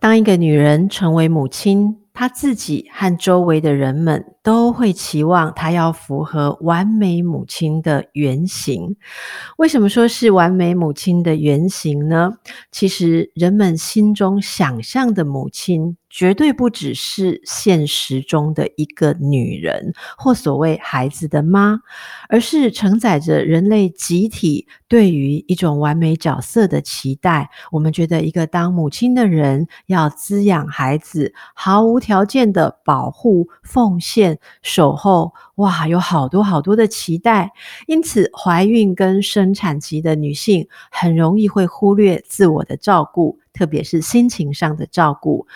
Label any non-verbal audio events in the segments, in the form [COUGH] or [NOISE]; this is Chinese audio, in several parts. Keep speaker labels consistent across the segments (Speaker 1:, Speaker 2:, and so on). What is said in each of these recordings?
Speaker 1: 当一个女人成为母亲，她自己和周围的人们都会期望她要符合完美母亲的原型。为什么说是完美母亲的原型呢？其实人们心中想象的母亲，绝对不只是现实中的一个女人，或所谓孩子的妈，而是承载着人类集体对于一种完美角色的期待。我们觉得一个当母亲的人要滋养孩子，毫无条件的保护、奉献、守候，哇，有好多好多的期待。因此，怀孕跟生产期的女性很容易会忽略自我的照顾，特别是心情上的照顾。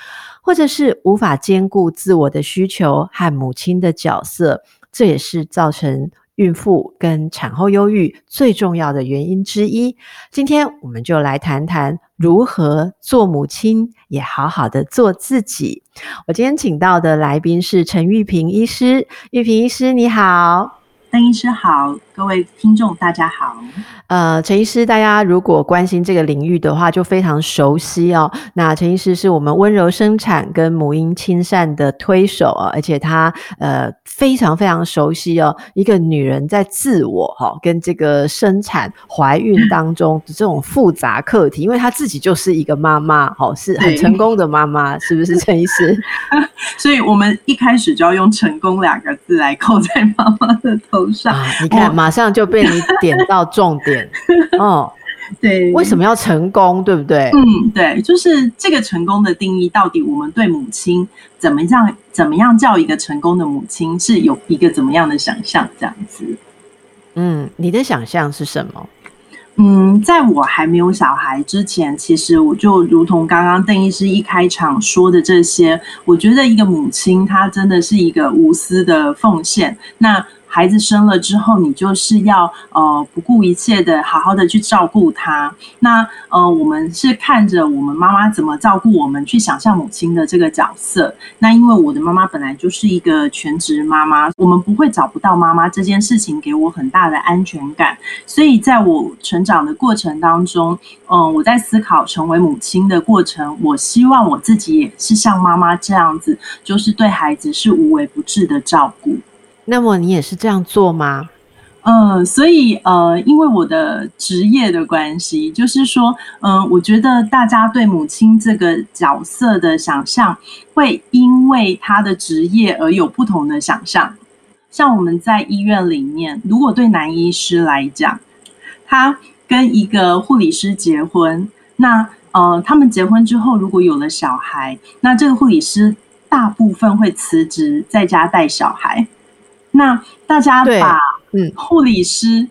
Speaker 1: 或者是无法兼顾自我的需求和母亲的角色，这也是造成孕妇跟产后忧郁最重要的原因之一。今天我们就来谈谈如何做母亲，也好好的做自己。我今天请到的来宾是陈玉萍医师，玉萍医师你好。
Speaker 2: 邓医师好，各位听众大家好。
Speaker 1: 呃，陈医师，大家如果关心这个领域的话，就非常熟悉哦。那陈医师是我们温柔生产跟母婴亲善的推手啊，而且他呃非常非常熟悉哦，一个女人在自我哈、哦、跟这个生产怀孕当中的这种复杂课题，因为她自己就是一个妈妈，哦，是很成功的妈妈，是不是陈医师？[LAUGHS]
Speaker 2: 所以我们一开始就要用“成功”两个字来扣在妈妈的头。
Speaker 1: 啊！你看，马上就被你点到重点 [LAUGHS] 哦。
Speaker 2: 对，
Speaker 1: 为什么要成功？对不对？
Speaker 2: 嗯，对，就是这个成功的定义，到底我们对母亲怎么样？怎么样叫一个成功的母亲？是有一个怎么样的想象？这样子。
Speaker 1: 嗯，你的想象是什么？
Speaker 2: 嗯，在我还没有小孩之前，其实我就如同刚刚邓医师一开场说的这些，我觉得一个母亲她真的是一个无私的奉献。那孩子生了之后，你就是要呃不顾一切的好好的去照顾他。那呃，我们是看着我们妈妈怎么照顾我们，去想象母亲的这个角色。那因为我的妈妈本来就是一个全职妈妈，我们不会找不到妈妈这件事情给我很大的安全感。所以在我成长的过程当中，嗯、呃，我在思考成为母亲的过程，我希望我自己也是像妈妈这样子，就是对孩子是无微不至的照顾。
Speaker 1: 那么你也是这样做吗？
Speaker 2: 嗯、呃，所以呃，因为我的职业的关系，就是说，嗯、呃，我觉得大家对母亲这个角色的想象，会因为他的职业而有不同的想象。像我们在医院里面，如果对男医师来讲，他跟一个护理师结婚，那呃，他们结婚之后如果有了小孩，那这个护理师大部分会辞职在家带小孩。那大家把嗯，护理师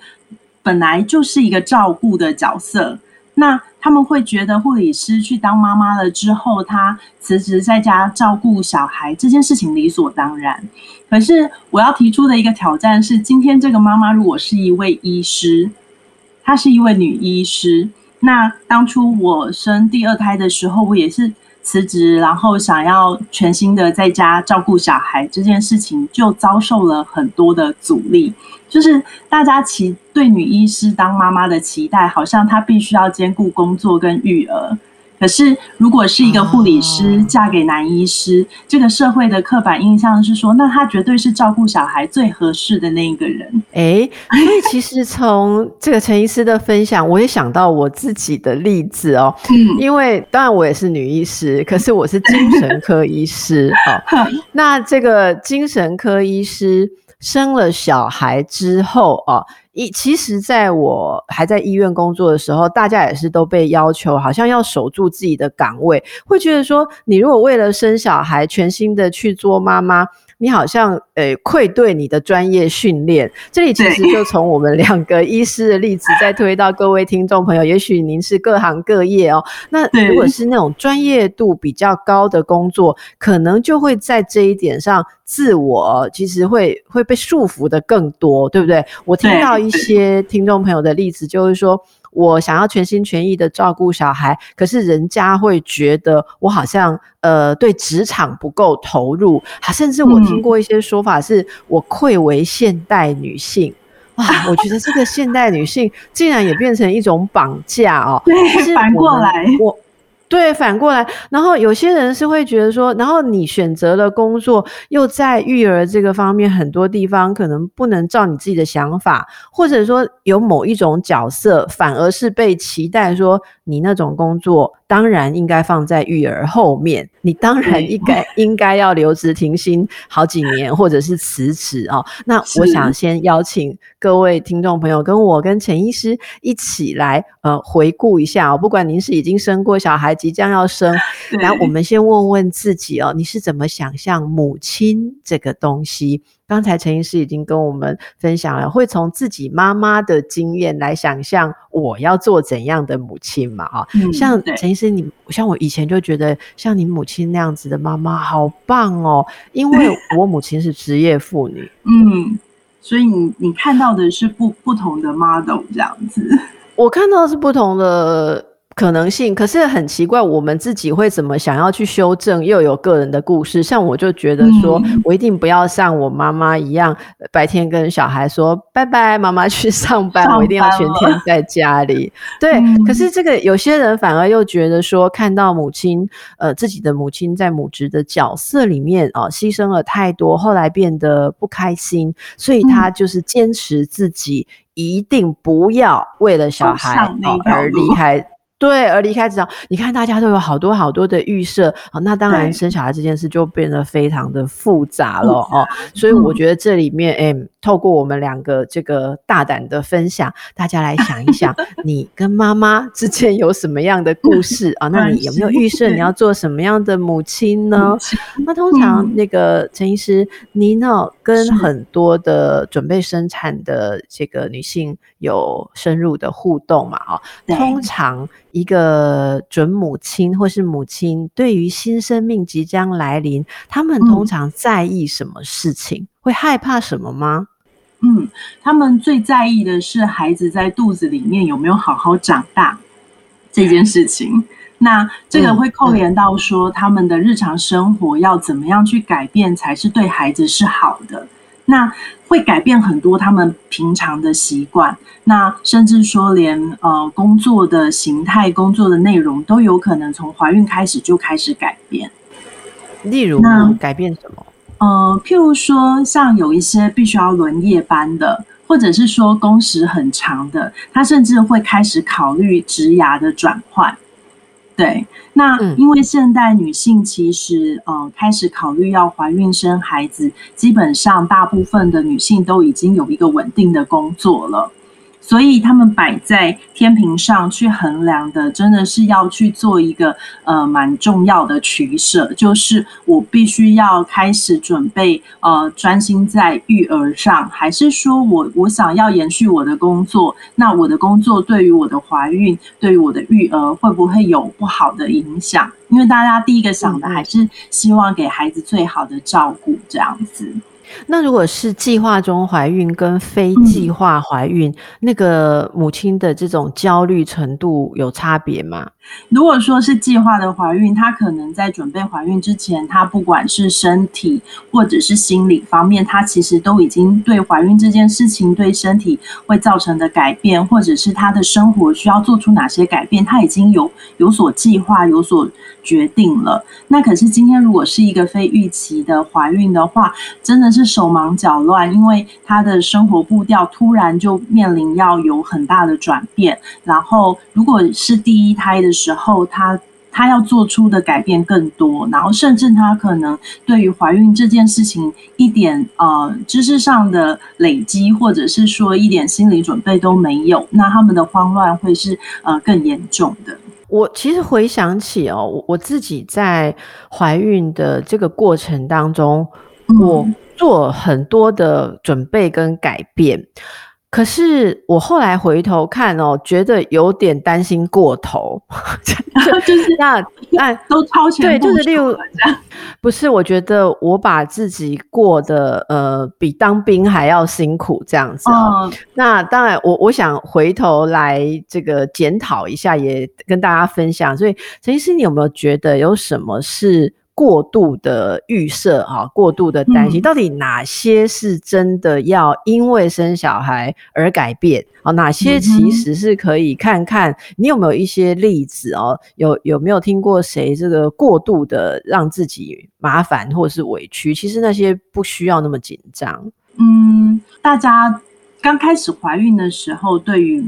Speaker 2: 本来就是一个照顾的角色，嗯、那他们会觉得护理师去当妈妈了之后，她辞职在家照顾小孩这件事情理所当然。可是我要提出的一个挑战是，今天这个妈妈如果是一位医师，她是一位女医师，那当初我生第二胎的时候，我也是。辞职，然后想要全心的在家照顾小孩这件事情，就遭受了很多的阻力。就是大家期对女医师当妈妈的期待，好像她必须要兼顾工作跟育儿。可是，如果是一个护理师嫁给男医师，这个社会的刻板印象是说，那他绝对是照顾小孩最合适的那一个人。
Speaker 1: 哎，所以其实从这个陈医师的分享，我也想到我自己的例子哦。嗯，因为当然我也是女医师，可是我是精神科医师哦。[LAUGHS] 那这个精神科医师生了小孩之后哦。一其实，在我还在医院工作的时候，大家也是都被要求，好像要守住自己的岗位，会觉得说，你如果为了生小孩全心的去做妈妈，你好像呃愧对你的专业训练。这里其实就从我们两个医师的例子再推到各位听众朋友，也许您是各行各业哦，那如果是那种专业度比较高的工作，可能就会在这一点上自我其实会会被束缚的更多，对不对？我听到一些听众朋友的例子，就是说。我想要全心全意的照顾小孩，可是人家会觉得我好像呃对职场不够投入，甚至我听过一些说法是我愧为现代女性。哇，我觉得这个现代女性竟然也变成一种绑架哦，
Speaker 2: 对，反过来。
Speaker 1: 我。对，反过来，然后有些人是会觉得说，然后你选择了工作，又在育儿这个方面很多地方可能不能照你自己的想法，或者说有某一种角色反而是被期待说，你那种工作当然应该放在育儿后面，你当然应该应该要留职停薪好几年，或者是辞职哦。那我想先邀请各位听众朋友跟我跟陈医师一起来呃回顾一下哦，不管您是已经生过小孩。即将要生，[LAUGHS] 来，我们先问问自己哦，你是怎么想象母亲这个东西？刚才陈医师已经跟我们分享了，会从自己妈妈的经验来想象我要做怎样的母亲嘛？啊、嗯，像陈医师，你像我以前就觉得像你母亲那样子的妈妈好棒哦，因为 [LAUGHS] 我母亲是职业妇女，
Speaker 2: 嗯，所以你你看到的是不不同的 model 这样子，
Speaker 1: 我看到的是不同的。可能性，可是很奇怪，我们自己会怎么想要去修正，又有个人的故事。像我就觉得说，我一定不要像我妈妈一样，白天跟小孩说拜拜，妈妈去上班，我一定要全天在家里。对，可是这个有些人反而又觉得说，看到母亲，呃，自己的母亲在母职的角色里面啊，牺牲了太多，后来变得不开心，所以他就是坚持自己一定不要为了小孩而离开。对，而离开职场，你看大家都有好多好多的预设，哦，那当然生小孩这件事就变得非常的复杂了哦。所以我觉得这里面，哎，透过我们两个这个大胆的分享，大家来想一想，[LAUGHS] 你跟妈妈之间有什么样的故事啊？那 [LAUGHS] 你有没有预设你要做什么样的母亲呢？那通常那个陈医师，你呢跟很多的准备生产的这个女性有深入的互动嘛？啊，通常。一个准母亲或是母亲，对于新生命即将来临，他们通常在意什么事情？嗯、会害怕什么吗？
Speaker 2: 嗯，他们最在意的是孩子在肚子里面有没有好好长大这件事情。那这个会扣连到说，他们的日常生活要怎么样去改变，才是对孩子是好的。那会改变很多他们平常的习惯，那甚至说连呃工作的形态、工作的内容都有可能从怀孕开始就开始改变。
Speaker 1: 例如，那改变什么？
Speaker 2: 呃，譬如说，像有一些必须要轮夜班的，或者是说工时很长的，他甚至会开始考虑职涯的转换。对，那因为现代女性其实呃开始考虑要怀孕生孩子，基本上大部分的女性都已经有一个稳定的工作了。所以他们摆在天平上去衡量的，真的是要去做一个呃蛮重要的取舍，就是我必须要开始准备呃专心在育儿上，还是说我我想要延续我的工作？那我的工作对于我的怀孕，对于我的育儿会不会有不好的影响？因为大家第一个想的还是希望给孩子最好的照顾，这样子。
Speaker 1: 那如果是计划中怀孕跟非计划怀孕，嗯，那个母亲的这种焦虑程度有差别吗？
Speaker 2: 如果说是计划的怀孕，她可能在准备怀孕之前，她不管是身体或者是心理方面，她其实都已经对怀孕这件事情对身体会造成的改变，或者是她的生活需要做出哪些改变，她已经有有所计划、有所决定了。那可是今天如果是一个非预期的怀孕的话，真的是手忙脚乱，因为他的生活步调突然就面临要有很大的转变。然后如果是第一胎的时候，他他要做出的改变更多，然后甚至他可能对于怀孕这件事情一点呃知识上的累积，或者是说一点心理准备都没有，那他们的慌乱会是呃更严重的。
Speaker 1: 我其实回想起哦，我自己在怀孕的这个过程当中。我做很多的准备跟改变。可是我后来回头看哦，觉得有点担心过头，[LAUGHS]
Speaker 2: 就是那那都超前，
Speaker 1: 对，就是例如不是，我觉得我把自己过得呃比当兵还要辛苦这样子哦。嗯、那当然我，我我想回头来这个检讨一下，也跟大家分享。所以陈医师，你有没有觉得有什么是？过度的预设啊，过度的担心，到底哪些是真的要因为生小孩而改变？哦，哪些其实是可以看看？你有没有一些例子哦？有有没有听过谁这个过度的让自己麻烦或是委屈？其实那些不需要那么紧张。
Speaker 2: 嗯，大家刚开始怀孕的时候，对于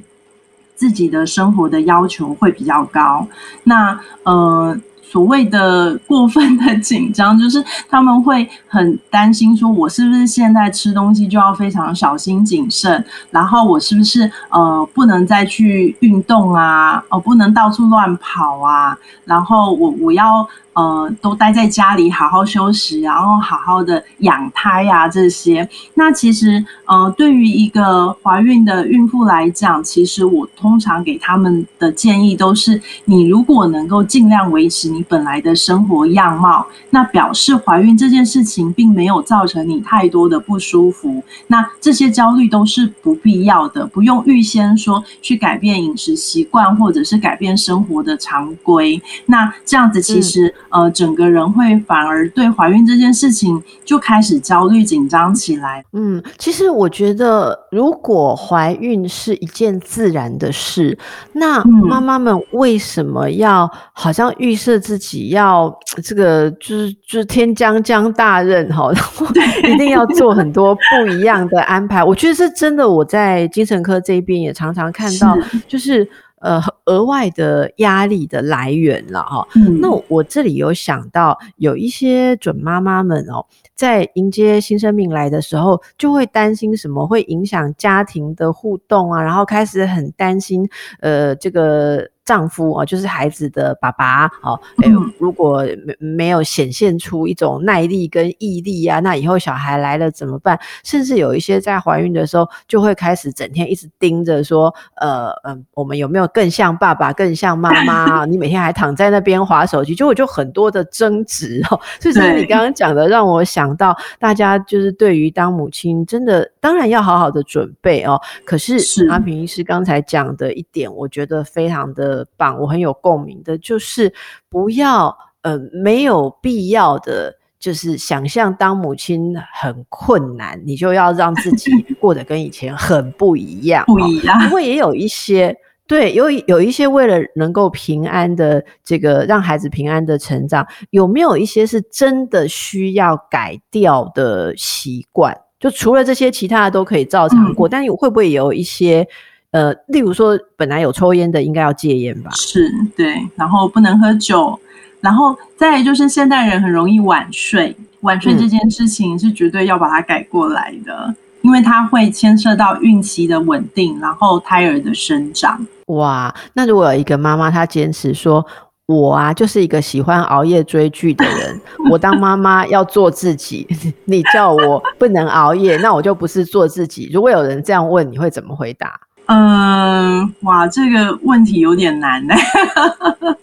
Speaker 2: 自己的生活的要求会比较高。那呃。所谓的过分的紧张，就是他们会很担心，说我是不是现在吃东西就要非常小心谨慎，然后我是不是呃不能再去运动啊，哦不能到处乱跑啊，然后我我要。呃，都待在家里好好休息，然后好好的养胎啊，这些。那其实，呃，对于一个怀孕的孕妇来讲，其实我通常给他们的建议都是：你如果能够尽量维持你本来的生活样貌，那表示怀孕这件事情并没有造成你太多的不舒服。那这些焦虑都是不必要的，不用预先说去改变饮食习惯，或者是改变生活的常规。那这样子其实。嗯呃，整个人会反而对怀孕这件事情就开始焦虑紧张起来。
Speaker 1: 嗯，其实我觉得，如果怀孕是一件自然的事，那妈妈们为什么要好像预设自己要这个就是就是天将降大任哈，[LAUGHS] 然后一定要做很多不一样的安排？我觉得是真的。我在精神科这边也常常看到，就是。呃，额外的压力的来源了哈。嗯，那我这里有想到，有一些准妈妈们哦，在迎接新生命来的时候，就会担心什么会影响家庭的互动啊，然后开始很担心，呃，这个。丈夫哦，就是孩子的爸爸哦。哎，如果没没有显现出一种耐力跟毅力啊，那以后小孩来了怎么办？甚至有一些在怀孕的时候就会开始整天一直盯着说，呃嗯，我们有没有更像爸爸、更像妈妈？[LAUGHS] 你每天还躺在那边划手机，就我就很多的争执哦。所以，你刚刚讲的让我想到，大家就是对于当母亲，真的当然要好好的准备哦。可是阿平医师刚才讲的一点，我觉得非常的。棒，我很有共鸣的，就是不要呃没有必要的，就是想象当母亲很困难，你就要让自己 [LAUGHS] 过得跟以前很不一样，
Speaker 2: 不一样。
Speaker 1: 不过也有一些对，有有一些为了能够平安的这个让孩子平安的成长，有没有一些是真的需要改掉的习惯？就除了这些，其他的都可以照常过，嗯、但会不会有一些？呃，例如说，本来有抽烟的，应该要戒烟吧？
Speaker 2: 是，对。然后不能喝酒，然后再来就是现代人很容易晚睡，晚睡这件事情是绝对要把它改过来的，嗯、因为它会牵涉到孕期的稳定，然后胎儿的生长。
Speaker 1: 哇，那如果有一个妈妈她坚持说，我啊就是一个喜欢熬夜追剧的人，我当妈妈要做自己，[LAUGHS] 你叫我不能熬夜，那我就不是做自己。如果有人这样问，你会怎么回答？
Speaker 2: 嗯，哇，这个问题有点难呢。[LAUGHS]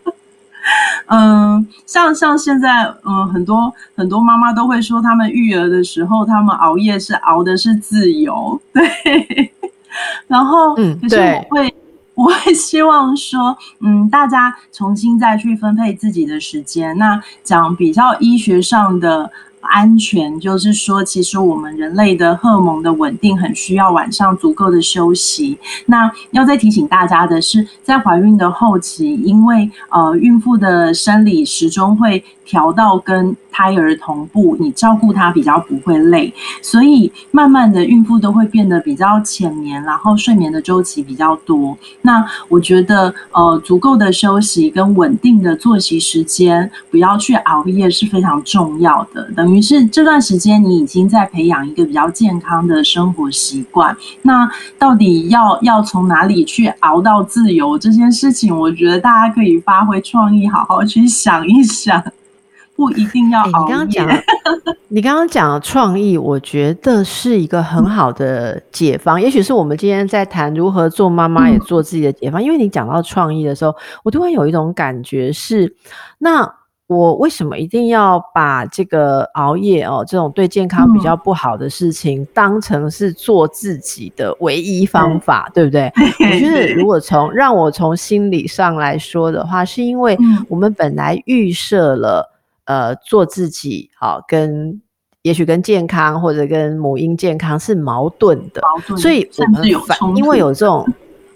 Speaker 2: 嗯，像像现在，嗯，很多很多妈妈都会说，他们育儿的时候，他们熬夜是熬的是自由，对。然后，嗯，可是我会，我会希望说，嗯，大家重新再去分配自己的时间。那讲比较医学上的。安全就是说，其实我们人类的荷尔蒙的稳定很需要晚上足够的休息。那要再提醒大家的是，在怀孕的后期，因为呃孕妇的生理时钟会调到跟胎儿同步，你照顾他比较不会累，所以慢慢的孕妇都会变得比较浅眠，然后睡眠的周期比较多。那我觉得呃足够的休息跟稳定的作息时间，不要去熬夜是非常重要的。等于是这段时间你已经在培养一个比较健康的生活习惯。那到底要要从哪里去熬到自由这件事情，我觉得大家可以发挥创意，好好去想一想。不一定要熬夜。
Speaker 1: 欸、你刚刚讲，你刚刚讲的创意，我觉得是一个很好的解方。嗯、也许是我们今天在谈如何做妈妈，也做自己的解放。嗯、因为你讲到创意的时候，我突然有一种感觉是，那。我为什么一定要把这个熬夜哦，这种对健康比较不好的事情，当成是做自己的唯一方法，嗯、对不对？我觉得如果从让我从心理上来说的话，是因为我们本来预设了，呃，做自己好、哦、跟也许跟健康或者跟母婴健康是矛盾的，矛盾，所以我们反因为有这种。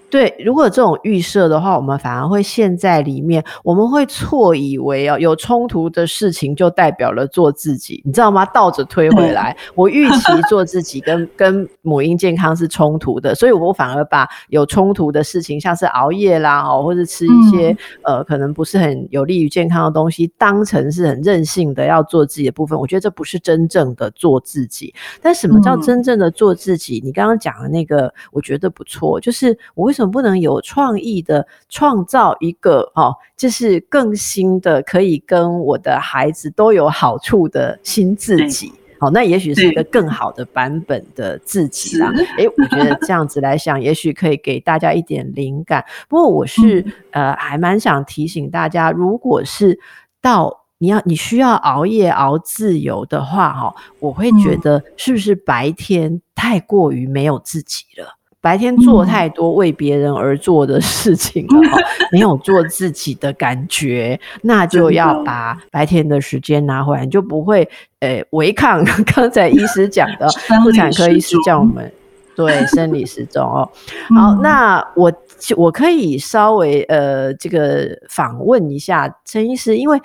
Speaker 1: 对，如果这种预设的话，我们反而会陷在里面，我们会错以为哦，有冲突的事情就代表了做自己，你知道吗？倒着推回来，我预期做自己跟跟母婴健康是冲突的，所以我反而把有冲突的事情，像是熬夜啦，哦，或者吃一些、嗯、呃可能不是很有利于健康的东西，当成是很任性的要做自己的部分。我觉得这不是真正的做自己。但什么叫真正的做自己？嗯、你刚刚讲的那个，我觉得不错，就是我为什么不能有创意的创造一个哦，就是更新的，可以跟我的孩子都有好处的新自己。好，那也许是一个更好的版本的自己啦。诶是，我觉得这样子来想，[LAUGHS] 也许可以给大家一点灵感。不过我是、嗯、呃，还蛮想提醒大家，如果是到你要你需要熬夜熬自由的话，哈，我会觉得是不是白天太过于没有自己了？白天做太多为别人而做的事情了，嗯、[LAUGHS] 没有做自己的感觉，那就要把白天的时间拿回来，你就不会呃违抗 [LAUGHS] 刚才医师讲的妇产科医师叫我们对生理时钟哦。[LAUGHS] 好，嗯、那我我可以稍微呃这个访问一下陈医师，因为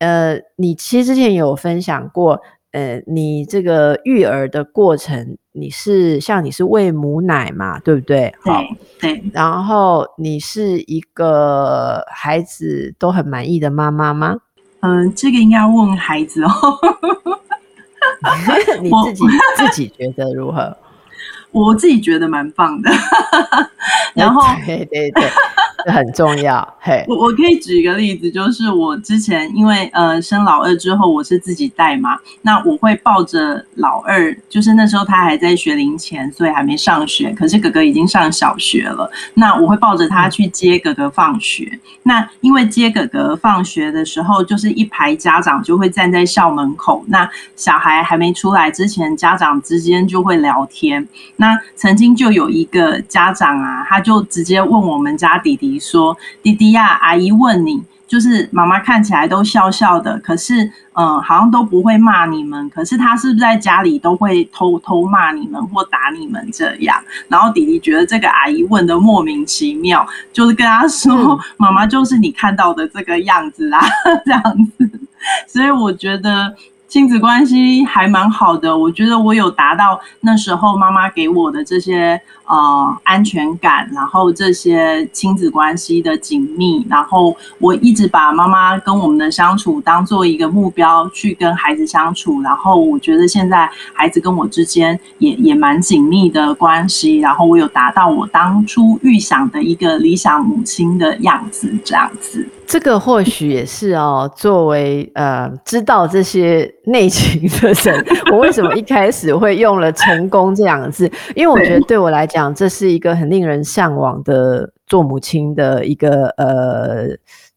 Speaker 1: 呃你其实之前有分享过。呃，你这个育儿的过程，你是像你是喂母奶嘛，对不对？好，对。然后你是一个孩子都很满意的妈妈吗？
Speaker 2: 嗯、呃，这个应该要问孩子哦。[LAUGHS] [LAUGHS]
Speaker 1: 你自己我自己觉得如何？[LAUGHS]
Speaker 2: 我自己觉得蛮棒的。然后，
Speaker 1: 对对对。很重要，嘿，
Speaker 2: 我我可以举一个例子，就是我之前因为呃生老二之后，我是自己带嘛，那我会抱着老二，就是那时候他还在学龄前，所以还没上学，可是哥哥已经上小学了，那我会抱着他去接哥哥放学。那因为接哥哥放学的时候，就是一排家长就会站在校门口，那小孩还没出来之前，家长之间就会聊天。那曾经就有一个家长啊，他就直接问我们家弟弟。说弟弟呀，阿姨问你，就是妈妈看起来都笑笑的，可是嗯，好像都不会骂你们，可是他是不是在家里都会偷偷骂你们或打你们这样？然后弟弟觉得这个阿姨问的莫名其妙，就是跟他说，妈妈就是你看到的这个样子啦，[LAUGHS] 这样子，所以我觉得。亲子关系还蛮好的，我觉得我有达到那时候妈妈给我的这些呃安全感，然后这些亲子关系的紧密，然后我一直把妈妈跟我们的相处当做一个目标去跟孩子相处，然后我觉得现在孩子跟我之间也也蛮紧密的关系，然后我有达到我当初预想的一个理想母亲的样子，这样子。
Speaker 1: 这个或许也是哦，作为呃知道这些内情的人，[LAUGHS] 我为什么一开始会用了“成功”这两个字？因为我觉得对我来讲，这是一个很令人向往的做母亲的一个呃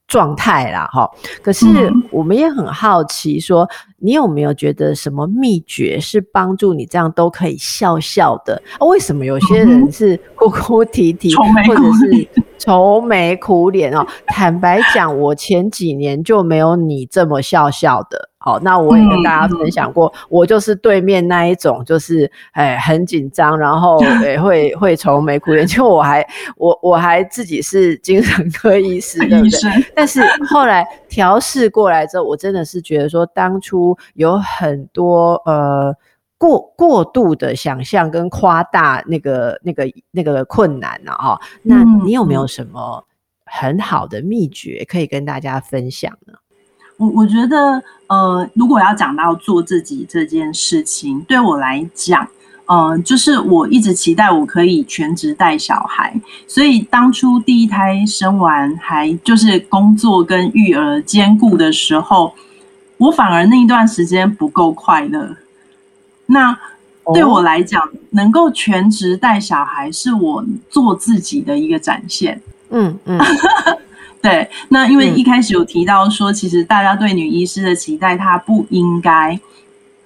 Speaker 1: 状态啦，哈。可是我们也很好奇，说你有没有觉得什么秘诀是帮助你这样都可以笑笑的？啊，为什么有些人是哭哭啼啼，或者是？愁眉苦脸哦，坦白讲，我前几年就没有你这么笑笑的。好，那我也跟大家分享过，我就是对面那一种，就是哎很紧张，然后诶会 [LAUGHS] 会愁眉苦脸。就我还我我还自己是精神科医师，[LAUGHS] 对不对？但是后来调试过来之后，我真的是觉得说，当初有很多呃。过过度的想象跟夸大那个那个那个困难呢？啊，那你有没有什么很好的秘诀可以跟大家分享呢？
Speaker 2: 我我觉得，呃，如果要讲到做自己这件事情，对我来讲，嗯、呃，就是我一直期待我可以全职带小孩，所以当初第一胎生完，还就是工作跟育儿兼顾的时候。我反而那一段时间不够快乐。那对我来讲，哦、能够全职带小孩是我做自己的一个展现。嗯嗯，[LAUGHS] 对。那因为一开始有提到说，其实大家对女医师的期待，她不应该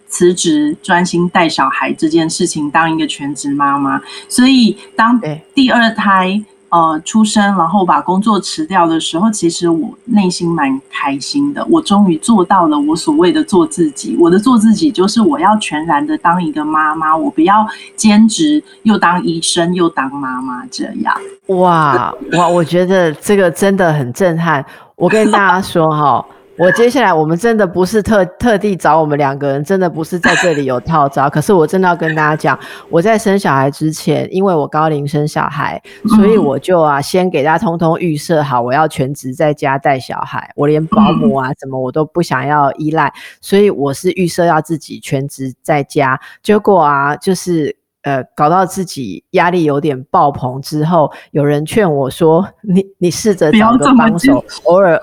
Speaker 2: 辞职专心带小孩这件事情，当一个全职妈妈。所以当第二胎。呃，出生然后把工作辞掉的时候，其实我内心蛮开心的。我终于做到了我所谓的做自己。我的做自己就是我要全然的当一个妈妈，我不要兼职又当医生又当妈妈这样。
Speaker 1: 哇哇，我觉得这个真的很震撼。我跟大家说哈。我接下来，我们真的不是特特地找我们两个人，真的不是在这里有套招。可是我真的要跟大家讲，我在生小孩之前，因为我高龄生小孩，所以我就啊先给大家通通预设好，我要全职在家带小孩，我连保姆啊什么我都不想要依赖，所以我是预设要自己全职在家。结果啊，就是呃搞到自己压力有点爆棚之后，有人劝我说：“你你试着找个帮手，偶尔。”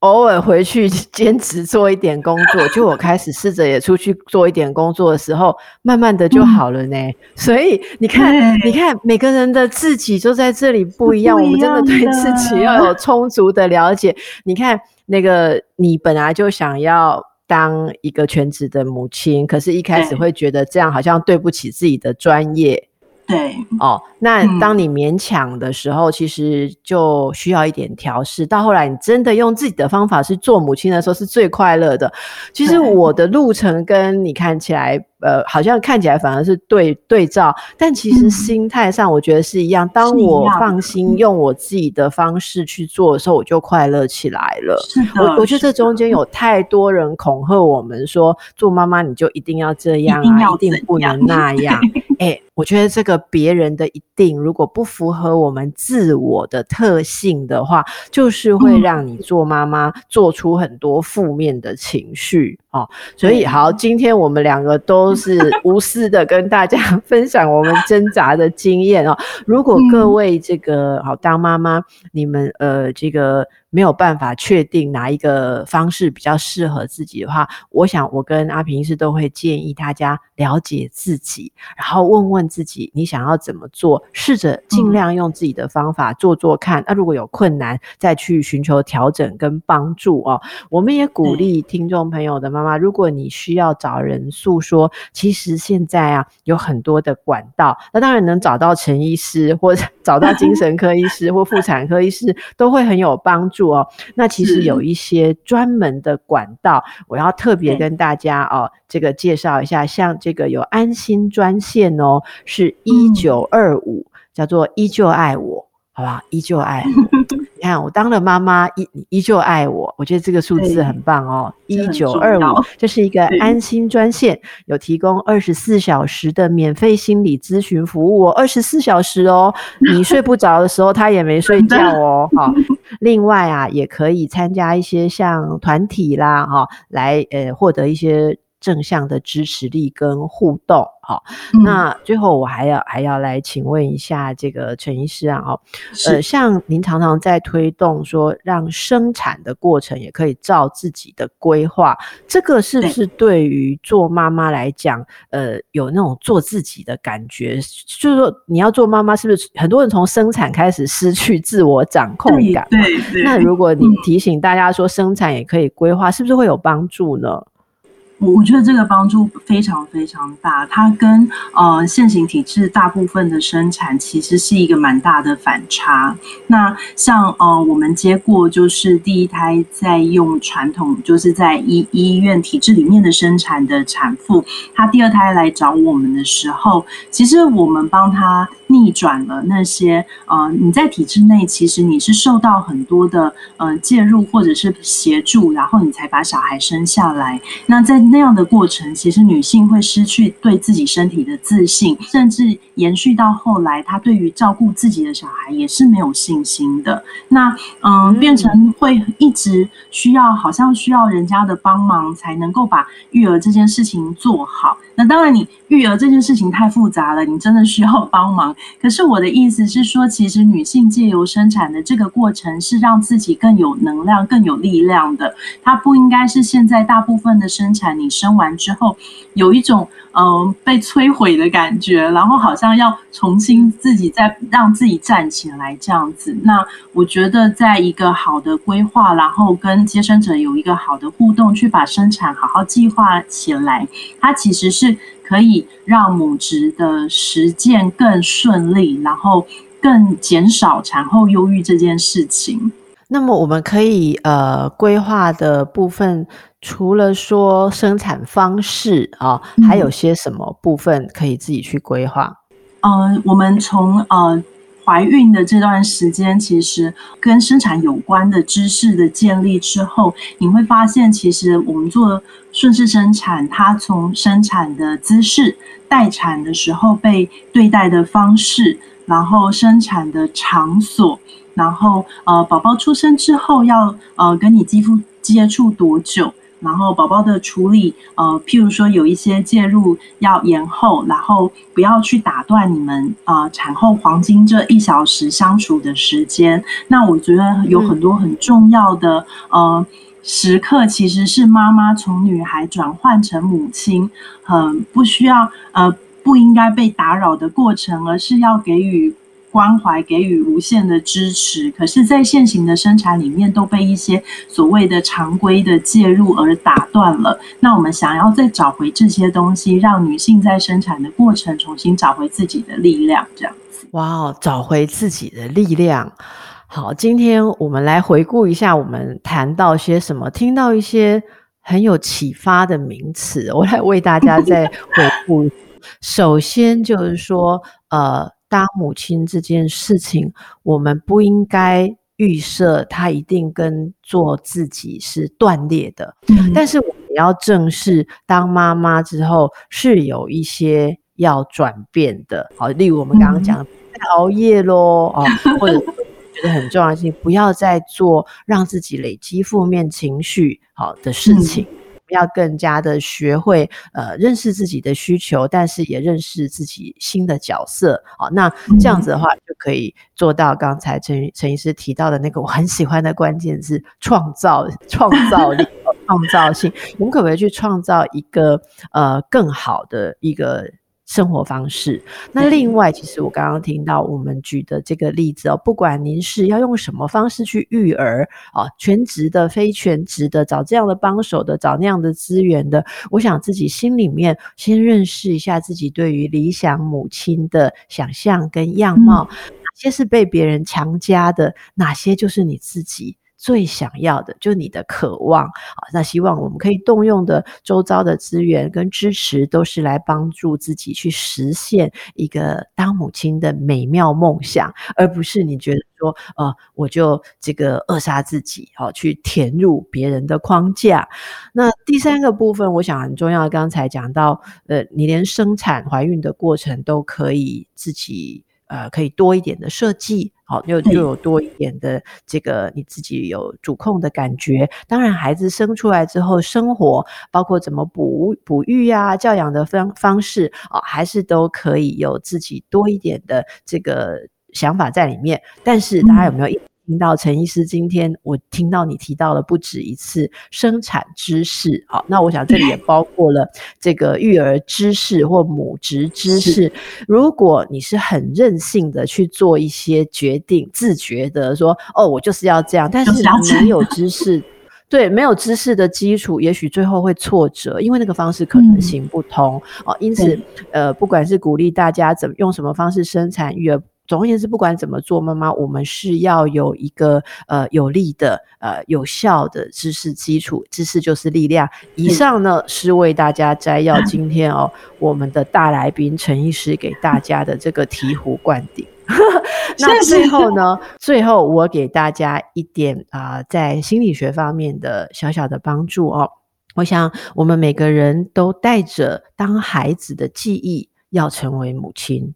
Speaker 1: 偶尔回去兼职做一点工作，[LAUGHS] 就我开始试着也出去做一点工作的时候，慢慢的就好了呢。嗯、所以你看，你看每个人的自己就在这里不一样，不一样，我们真的对自己要有充足的了解。你看那个，你本来就想要当一个全职的母亲，可是一开始会觉得这样好像对不起自己的专业。
Speaker 2: 对
Speaker 1: 哦，那当你勉强的时候，嗯、其实就需要一点调试。到后来，你真的用自己的方法是做母亲的时候，是最快乐的。其实我的路程跟你看起来。呃，好像看起来反而是对对照，但其实心态上我觉得是一样。当我放心用我自己的方式去做的时候，我就快乐起来了。是，我我觉得这中间有太多人恐吓我们说，做妈妈你就一定要这样啊，一定不能那样。哎，[LAUGHS] 我觉得这个别人的一定，如果不符合我们自我的特性的话，就是会让你做妈妈做出很多负面的情绪。哦，所以好，今天我们两个都是 [LAUGHS] 无私的跟大家 [LAUGHS] 分享我们挣扎的经验哦。如果各位这个好当妈妈，你们呃这个。没有办法确定哪一个方式比较适合自己的话，我想我跟阿平医师都会建议大家了解自己，然后问问自己你想要怎么做，试着尽量用自己的方法做做看。那、嗯啊、如果有困难，再去寻求调整跟帮助哦。我们也鼓励听众朋友的妈妈，如果你需要找人诉说，其实现在啊有很多的管道，那当然能找到陈医师，或者找到精神 [LAUGHS] 科医师或妇产科医师，都会很有帮助。哦，那其实有一些专门的管道，我要特别跟大家哦，这个介绍一下，像这个有安心专线哦，是一九二五，叫做依旧爱我。好不好，依旧爱我。[LAUGHS] 你看，我当了妈妈，依依旧爱我。我觉得这个数字很棒哦，一九二五，这是一个安心专线，有提供二十四小时的免费心理咨询服务哦，二十四小时哦，你睡不着的时候，他也没睡觉哦。[LAUGHS] 好，另外啊，也可以参加一些像团体啦，哈，来呃获得一些正向的支持力跟互动。好，那最后我还要还要来请问一下这个陈医师啊，哦，呃，像您常常在推动说，让生产的过程也可以照自己的规划，这个是不是对于做妈妈来讲，呃，有那种做自己的感觉？就是说，你要做妈妈，是不是很多人从生产开始失去自我掌控感？对。那如果你提醒大家说，生产也可以规划，是不是会有帮助呢？
Speaker 2: 我觉得这个帮助非常非常大，它跟呃现行体制大部分的生产其实是一个蛮大的反差。那像呃我们接过就是第一胎在用传统就是在医医院体制里面的生产的产妇，她第二胎来找我们的时候，其实我们帮她逆转了那些呃你在体制内其实你是受到很多的呃介入或者是协助，然后你才把小孩生下来。那在那样的过程，其实女性会失去对自己身体的自信，甚至延续到后来，她对于照顾自己的小孩也是没有信心的。那嗯，变成会一直需要，好像需要人家的帮忙才能够把育儿这件事情做好。那当然，你育儿这件事情太复杂了，你真的需要帮忙。可是我的意思是说，其实女性借由生产的这个过程，是让自己更有能量、更有力量的。它不应该是现在大部分的生产，你生完之后有一种嗯、被摧毁的感觉，然后好像要重新自己再让自己站起来这样子。那我觉得，在一个好的规划，然后跟接生者有一个好的互动，去把生产好好计划起来，它其实是。可以让母职的实践更顺利，然后更减少产后忧郁这件事情。
Speaker 1: 那么我们可以呃规划的部分，除了说生产方式啊，还有些什么部分可以自己去规划？
Speaker 2: 嗯、呃，我们从呃。怀孕的这段时间，其实跟生产有关的知识的建立之后，你会发现，其实我们做顺势生产，它从生产的姿势、待产的时候被对待的方式，然后生产的场所，然后呃，宝宝出生之后要呃跟你肌肤接触多久。然后宝宝的处理，呃，譬如说有一些介入要延后，然后不要去打断你们啊、呃、产后黄金这一小时相处的时间。那我觉得有很多很重要的呃时刻，其实是妈妈从女孩转换成母亲，很、呃、不需要呃不应该被打扰的过程，而是要给予。关怀给予无限的支持，可是，在现行的生产里面都被一些所谓的常规的介入而打断了。那我们想要再找回这些东西，让女性在生产的过程重新找回自己的力量，这样子。
Speaker 1: 哇哦，找回自己的力量。好，今天我们来回顾一下，我们谈到些什么，听到一些很有启发的名词，我来为大家再回顾。[LAUGHS] 首先就是说，呃。当母亲这件事情，我们不应该预设它一定跟做自己是断裂的。嗯。但是我们要正视，当妈妈之后是有一些要转变的。好，例如我们刚刚讲熬夜喽，哦，或者觉得很重要的事情，不要再做让自己累积负面情绪好的事情。嗯要更加的学会呃认识自己的需求，但是也认识自己新的角色。好，那这样子的话就可以做到刚才陈陈医师提到的那个我很喜欢的关键字：创造创造力、创造性。我们可不可以去创造一个呃更好的一个？生活方式。那另外，其实我刚刚听到我们举的这个例子哦，不管您是要用什么方式去育儿啊，全职的、非全职的，找这样的帮手的，找那样的资源的，我想自己心里面先认识一下自己对于理想母亲的想象跟样貌，哪些是被别人强加的，哪些就是你自己。最想要的就是你的渴望啊，那希望我们可以动用的周遭的资源跟支持，都是来帮助自己去实现一个当母亲的美妙梦想，而不是你觉得说，呃，我就这个扼杀自己，好去填入别人的框架。那第三个部分，我想很重要，刚才讲到，呃，你连生产怀孕的过程都可以自己。呃，可以多一点的设计，好，又又有多一点的这个你自己有主控的感觉。当然，孩子生出来之后，生活包括怎么哺哺育呀、教养的方方式啊，还是都可以有自己多一点的这个想法在里面。但是，大家有没有一？听到陈医师，今天我听到你提到了不止一次生产知识，好，那我想这里也包括了这个育儿知识或母职知识。如果你是很任性的去做一些决定，自觉的说，哦，我就是要这样，但是没有知识，对，没有知识的基础，也许最后会挫折，因为那个方式可能行不通哦。因此，呃，不管是鼓励大家怎么用什么方式生产育儿。总而言之，不管怎么做，妈妈，我们是要有一个呃有力的呃有效的知识基础，知识就是力量。以上呢是为大家摘要 [LAUGHS] 今天哦我们的大来宾陈医师给大家的这个醍醐灌顶。[LAUGHS] 那最后呢，最后我给大家一点啊、呃，在心理学方面的小小的帮助哦。我想，我们每个人都带着当孩子的记忆，要成为母亲。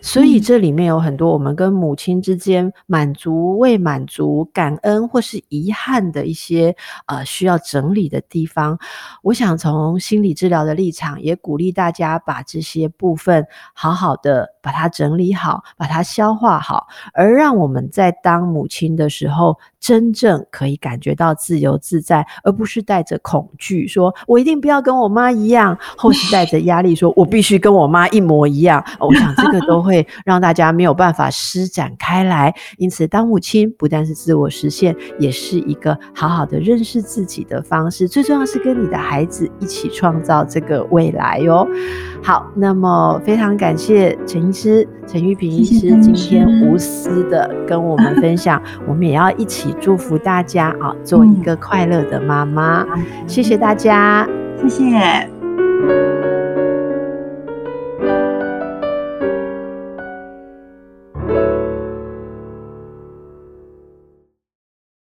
Speaker 1: 所以这里面有很多我们跟母亲之间满足、未满足、感恩或是遗憾的一些呃需要整理的地方。我想从心理治疗的立场，也鼓励大家把这些部分好好的把它整理好，把它消化好，而让我们在当母亲的时候，真正可以感觉到自由自在，而不是带着恐惧，说我一定不要跟我妈一样，或是带着压力，说我必须跟我妈一模一样。我想这个。都会 [LAUGHS] 让大家没有办法施展开来，因此当母亲不但是自我实现，也是一个好好的认识自己的方式。最重要是跟你的孩子一起创造这个未来哟。好，那么非常感谢陈医师、陈玉平医师今天无私的跟我们分享，我们也要一起祝福大家啊做一个快乐的妈妈。谢谢大家。
Speaker 2: 谢谢。